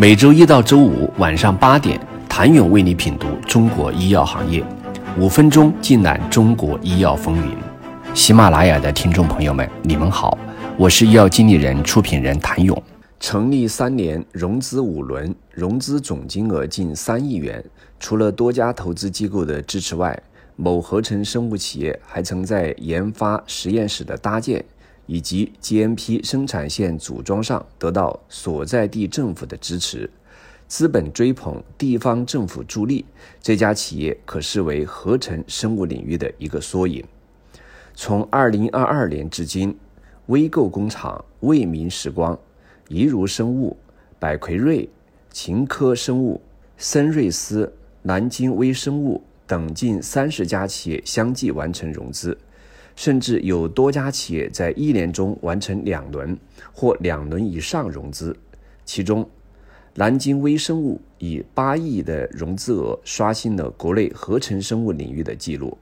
每周一到周五晚上八点，谭勇为你品读中国医药行业，五分钟尽览中国医药风云。喜马拉雅的听众朋友们，你们好，我是医药经理人、出品人谭勇。成立三年，融资五轮，融资总金额近三亿元。除了多家投资机构的支持外，某合成生物企业还曾在研发实验室的搭建以及 GMP 生产线组装上得到所在地政府的支持，资本追捧，地方政府助力，这家企业可视为合成生物领域的一个缩影。从2022年至今，微构工厂、未名时光、怡如生物、百奎瑞、秦科生物、森瑞斯、南京微生物。等近三十家企业相继完成融资，甚至有多家企业在一年中完成两轮或两轮以上融资。其中，南京微生物以八亿的融资额刷新了国内合成生物领域的记录。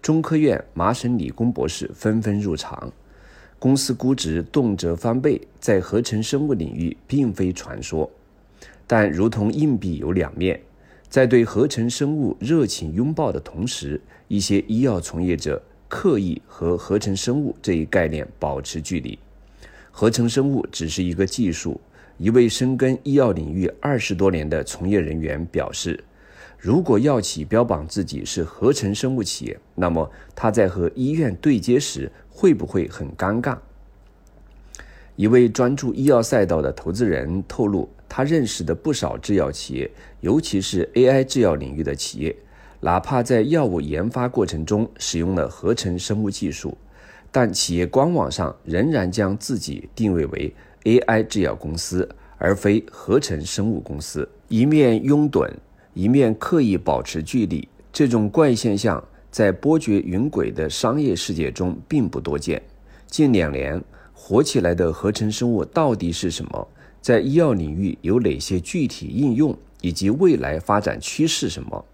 中科院、麻省理工博士纷纷入场，公司估值动辄翻倍，在合成生物领域并非传说。但如同硬币有两面。在对合成生物热情拥抱的同时，一些医药从业者刻意和合成生物这一概念保持距离。合成生物只是一个技术。一位深耕医药领域二十多年的从业人员表示：“如果药企标榜自己是合成生物企业，那么他在和医院对接时会不会很尴尬？”一位专注医药赛道的投资人透露。他认识的不少制药企业，尤其是 AI 制药领域的企业，哪怕在药物研发过程中使用了合成生物技术，但企业官网上仍然将自己定位为 AI 制药公司，而非合成生物公司。一面拥趸，一面刻意保持距离，这种怪现象在波谲云诡的商业世界中并不多见。近两年火起来的合成生物到底是什么？在医药领域有哪些具体应用，以及未来发展趋势什么？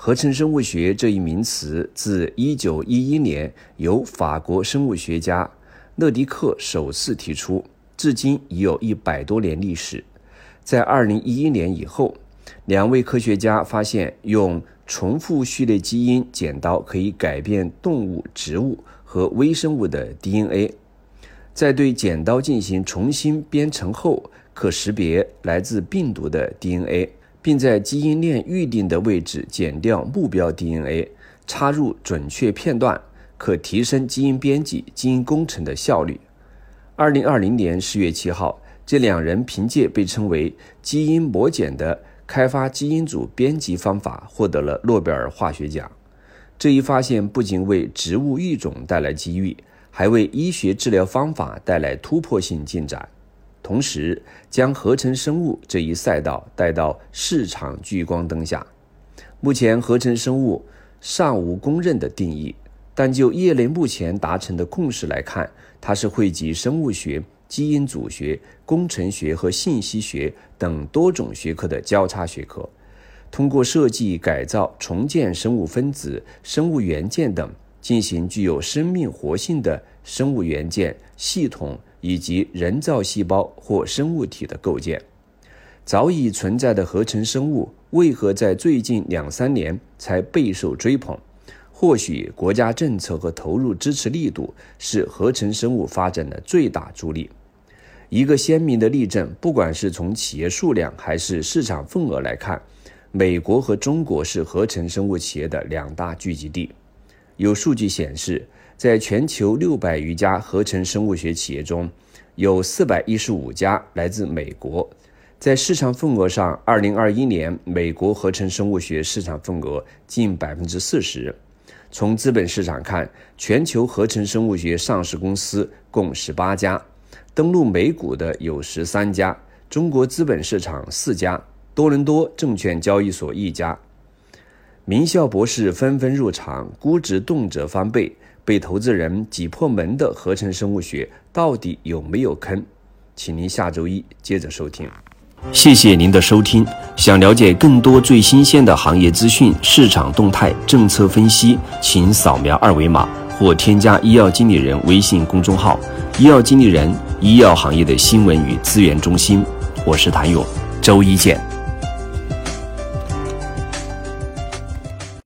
合成生物学这一名词自1911年由法国生物学家勒迪克首次提出，至今已有一百多年历史。在2011年以后，两位科学家发现用重复序列基因剪刀可以改变动物、植物和微生物的 DNA。在对剪刀进行重新编程后，可识别来自病毒的 DNA，并在基因链预定的位置剪掉目标 DNA，插入准确片段，可提升基因编辑、基因工程的效率。二零二零年十月七号，这两人凭借被称为“基因魔剪”的开发基因组编辑方法，获得了诺贝尔化学奖。这一发现不仅为植物育种带来机遇。还为医学治疗方法带来突破性进展，同时将合成生物这一赛道带到市场聚光灯下。目前，合成生物尚无公认的定义，但就业内目前达成的共识来看，它是汇集生物学、基因组学、工程学和信息学等多种学科的交叉学科，通过设计、改造、重建生物分子、生物元件等。进行具有生命活性的生物元件系统以及人造细胞或生物体的构建。早已存在的合成生物为何在最近两三年才备受追捧？或许国家政策和投入支持力度是合成生物发展的最大助力。一个鲜明的例证，不管是从企业数量还是市场份额来看，美国和中国是合成生物企业的两大聚集地。有数据显示，在全球六百余家合成生物学企业中，有四百一十五家来自美国。在市场份额上，二零二一年美国合成生物学市场份额近百分之四十。从资本市场看，全球合成生物学上市公司共十八家，登陆美股的有十三家，中国资本市场四家，多伦多证券交易所一家。名校博士纷纷入场，估值动辄翻倍，被投资人挤破门的合成生物学到底有没有坑？请您下周一接着收听。谢谢您的收听。想了解更多最新鲜的行业资讯、市场动态、政策分析，请扫描二维码或添加医药经理人微信公众号“医药经理人”——医药行业的新闻与资源中心。我是谭勇。周一见。